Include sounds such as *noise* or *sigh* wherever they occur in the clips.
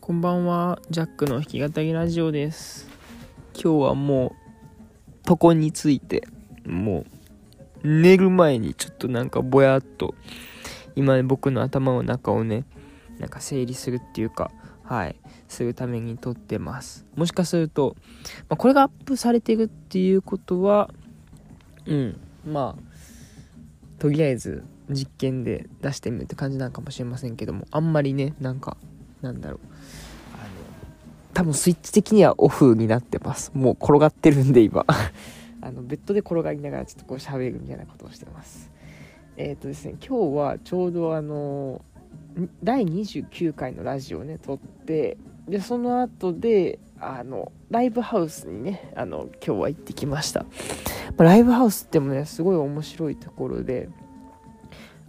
こんばんは、ジャックの弾き語りラジオです。今日はもう、床について、もう、寝る前にちょっとなんかぼやっと、今、僕の頭の中をね、なんか整理するっていうか、はい、するために撮ってます。もしかすると、まあ、これがアップされてるっていうことは、うん、まあ、とりあえず実験で出してみるって感じなのかもしれませんけども、あんまりね、なんか、なんだろう。あの、多分スイッチ的にはオフになってます。もう転がってるんで今。*laughs* あの、ベッドで転がりながらちょっとこう喋るみたいなことをしてます。えっ、とですね、今日はちょうどあの、第29回のラジオをね、撮って、で、その後で、あの、ライブハウスにね、あの、今日は行ってきました。まライブハウスってもね、すごい面白いところで、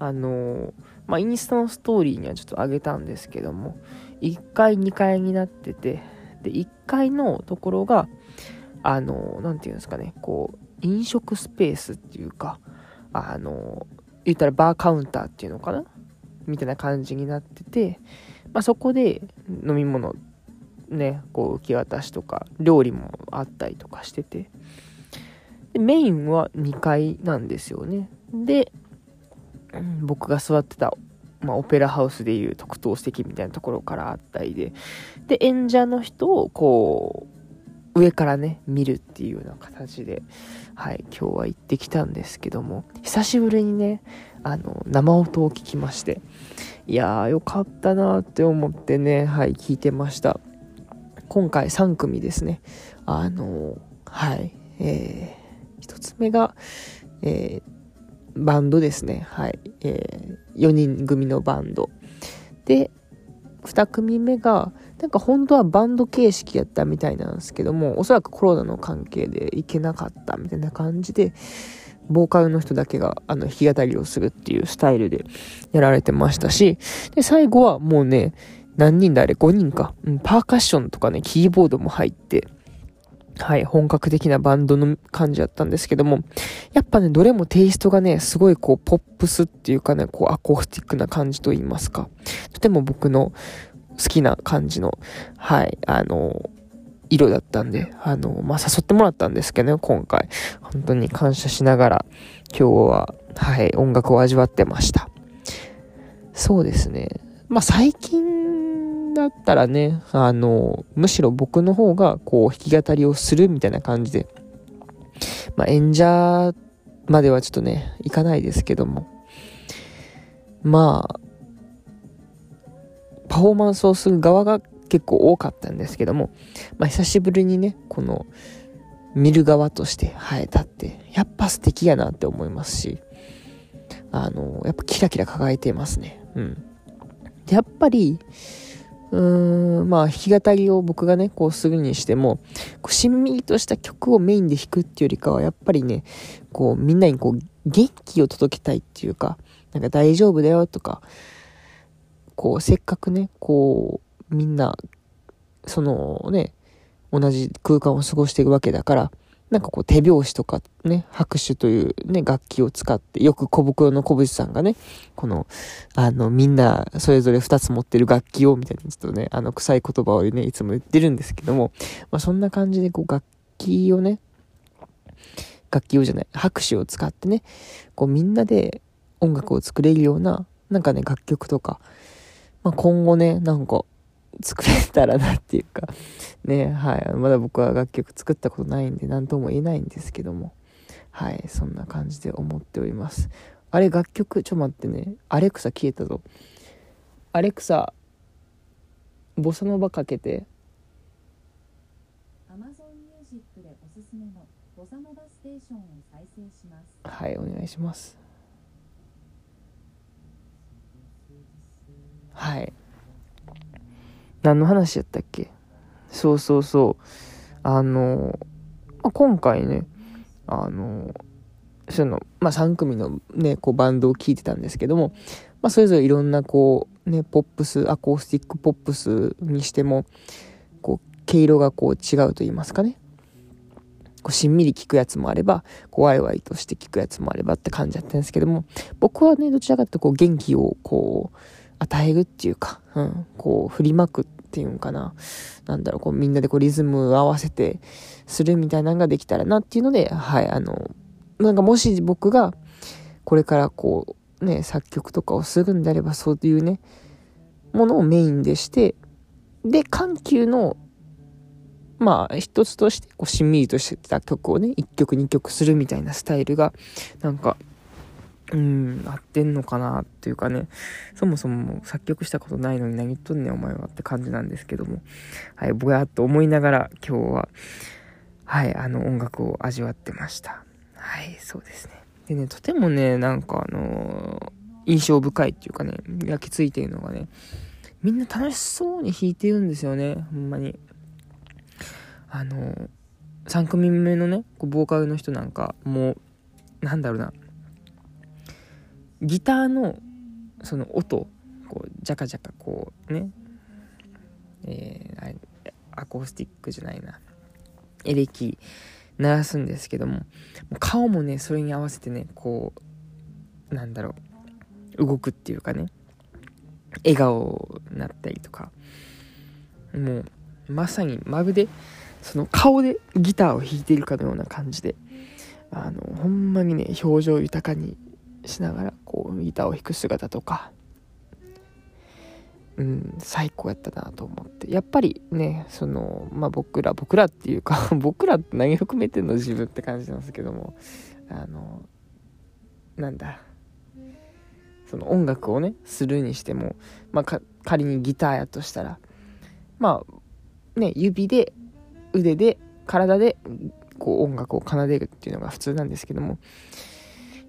あのまあ、インスタのストーリーにはちょっと上げたんですけども、1階、2階になってて、で、1階のところが、あのなんていうんですかね、こう、飲食スペースっていうか、あの言ったらバーカウンターっていうのかな？みたいな感じになってて、まあ、そこで飲み物、ね、こう、受け渡しとか、料理もあったりとかしてて、でメインは2階なんですよね。で、僕が座ってた、まあ、オペラハウスでいう特等席みたいなところからあったりで、で、演者の人をこう、上からね、見るっていうような形で、はい、今日は行ってきたんですけども、久しぶりにね、あの、生音を聞きまして、いやー、よかったなーって思ってね、はい、聞いてました。今回3組ですね。あの、はい、えー、1つ目が、えーバンドですね。はい。えー、4人組のバンド。で、2組目が、なんか本当はバンド形式やったみたいなんですけども、おそらくコロナの関係で行けなかったみたいな感じで、ボーカルの人だけが、あの、弾き語りをするっていうスタイルでやられてましたし、で、最後はもうね、何人だあれ ?5 人か。うん、パーカッションとかね、キーボードも入って、はい、本格的なバンドの感じだったんですけども、やっぱね、どれもテイストがね、すごいこう、ポップスっていうかね、こう、アコースティックな感じと言いますか。とても僕の好きな感じの、はい、あの、色だったんで、あの、まあ、誘ってもらったんですけどね、今回。本当に感謝しながら、今日は、はい、音楽を味わってました。そうですね。まあ、最近だったらね、あの、むしろ僕の方が、こう、弾き語りをするみたいな感じで、まあ、演者まではちょっとね、いかないですけども、まあ、パフォーマンスをする側が結構多かったんですけども、まあ、久しぶりにね、この、見る側として、はい、立って、やっぱ素敵やなって思いますし、あの、やっぱキラキラ輝いてますね。うん。やっぱり、うーん、まあ、弾き語りを僕がね、こうするにしても、こうしんみりとした曲をメインで弾くっていうよりかは、やっぱりね、こう、みんなにこう、元気を届けたいっていうか、なんか大丈夫だよとか、こう、せっかくね、こう、みんな、そのね、同じ空間を過ごしていくわけだから、なんかこう手拍子とかね、拍手というね、楽器を使って、よく小袋の小渕さんがね、この、あの、みんなそれぞれ二つ持ってる楽器を、みたいな、ちょっとね、あの、臭い言葉をね、いつも言ってるんですけども、まあそんな感じでこう楽器をね、楽器をじゃない、拍手を使ってね、こうみんなで音楽を作れるような、なんかね、楽曲とか、まあ今後ね、なんか、作れたらなっていうか、ね、はい。まだ僕は楽曲作ったことないんで、何とも言えないんですけども、はい。そんな感じで思っております。あれ、楽曲、ちょ、待ってね。アレクサ消えたぞ。アレクサ、ボサノバかけて。はい、お願いします。はい。何の話やったっけ？そうそうそう。あの、まあ今回ね、あの、その、まあ、3組のね、こうバンドを聴いてたんですけども、まあ、それぞれいろんなこう、ね、ポップス、アコースティックポップスにしても、こう、毛色がこう違うと言いますかね。こうしんみり聞くやつもあれば、こうワイワイとして聞くやつもあればって感じだったんですけども、僕はね、どちらかというとこう元気をこう、与えるっていうか、うん、こう振りまくっていうんかな。なんだろう、こうみんなでこうリズムを合わせてするみたいなのができたらなっていうので、はい、あの、なんかもし僕がこれからこうね、作曲とかをするんであればそういうね、ものをメインでして、で、緩急のまあ、一つとして、こう、しんみりとしてた曲をね、一曲二曲するみたいなスタイルが、なんか、うん、合ってんのかなっていうかね、そもそも作曲したことないのに何言っとんねんお前はって感じなんですけども、はい、ぼやっと思いながら今日は、はい、あの音楽を味わってました。はい、そうですね。でね、とてもね、なんかあのー、印象深いっていうかね、焼き付いてるのがね、みんな楽しそうに弾いてるんですよね、ほんまに。あの3組目のねボーカルの人なんかもうなんだろうなギターのその音こうジャカジャカこうね。えー、アコースティックじゃないな。エレキ鳴らすんですけども顔もねそれに合わせてねこうなんだろう動くっていうかね。笑顔になったりとか。もうまさにまるでその顔でギターを弾いているかのような感じで、あの、ほんまにね、表情豊かにしながら、こう、ギターを弾く姿とか、うん、最高やったなと思って。やっぱりね、その、まあ僕ら、僕らっていうか *laughs* 僕らって何含めての自分って感じなんですけども、あの、なんだ、その音楽をね、するにしても、まあ仮にギターやとしたら、まあ、ね、指で腕で体でこう音楽を奏でるっていうのが普通なんですけども。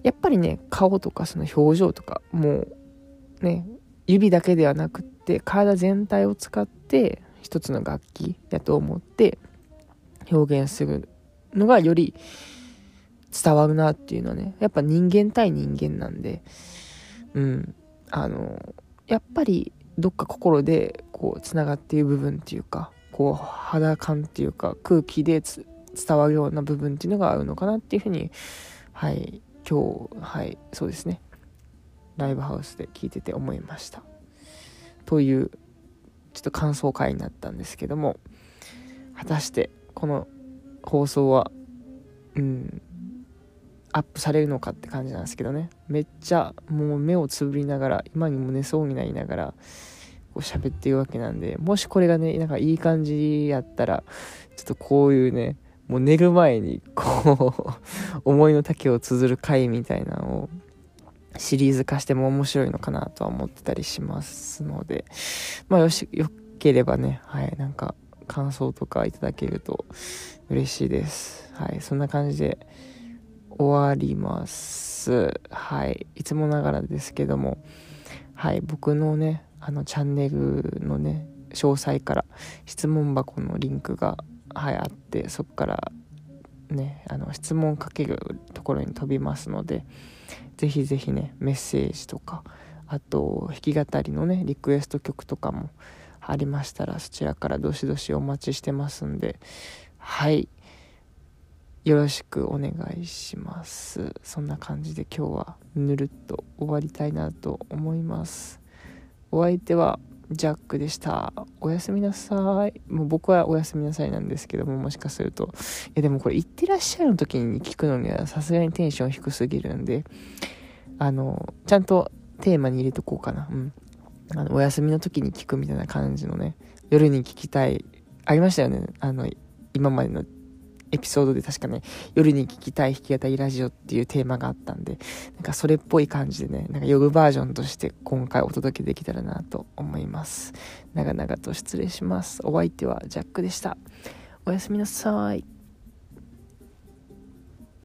やっぱりね顔とかその表情とかもうね指だけではなくって体全体を使って一つの楽器だと思って表現するのがより伝わるなっていうのはねやっぱ人間対人間なんでうんあのやっぱりどっか心でこうつながっている部分っていうかこう肌感っていうか空気で伝わるような部分っていうのがあるのかなっていうふうにはい今日はいそうですね。ライブハウスで聞いてて思いました。というちょっと感想会になったんですけども。果たしてこの放送はうんアップされるのかって感じなんですけどね。めっちゃもう目をつぶりながら今にも寝そうになりながらこう喋ってるわけなんで、もしこれがね、なんかいい感じやったら、ちょっとこういうね、もう寝る前に、こう思いの丈を綴る回みたいなのを、シリーズ化しても面白いのかなとは思ってたりしますので、まあよし、よければね、はい、なんか感想とかいただけると嬉しいです。はい、そんな感じで終わります。はい、いつもながらですけども、はい、僕のね、あのチャンネルのね詳細から質問箱のリンクが、はい、あってそこからねあの質問かけるところに飛びますのでぜひぜひねメッセージとかあと弾き語りのねリクエスト曲とかもありましたらそちらからどしどしお待ちしてますんではい。よろしくお願いします。そんな感じで今日はぬるっと終わりたいなと思います。お相手はジャックでした。おやすみなさい。もう僕はおやすみなさいなんですけども、もしかすると。いやでもこれ、行ってらっしゃるの時に聞くのにはさすがにテンション低すぎるんで、あの、ちゃんとテーマに入れとこうかな。うん。あの、お休みの時に聞くみたいな感じのね、夜に聞きたい、ありましたよね。あの、今までのエピソードで確かね、夜に聴きたい弾き語りラジオっていうテーマがあったんで、なんかそれっぽい感じでね、なんか夜バージョンとして今回お届けできたらなと思います。長々と失礼します。お相手はジャックでした。おやすみなさい。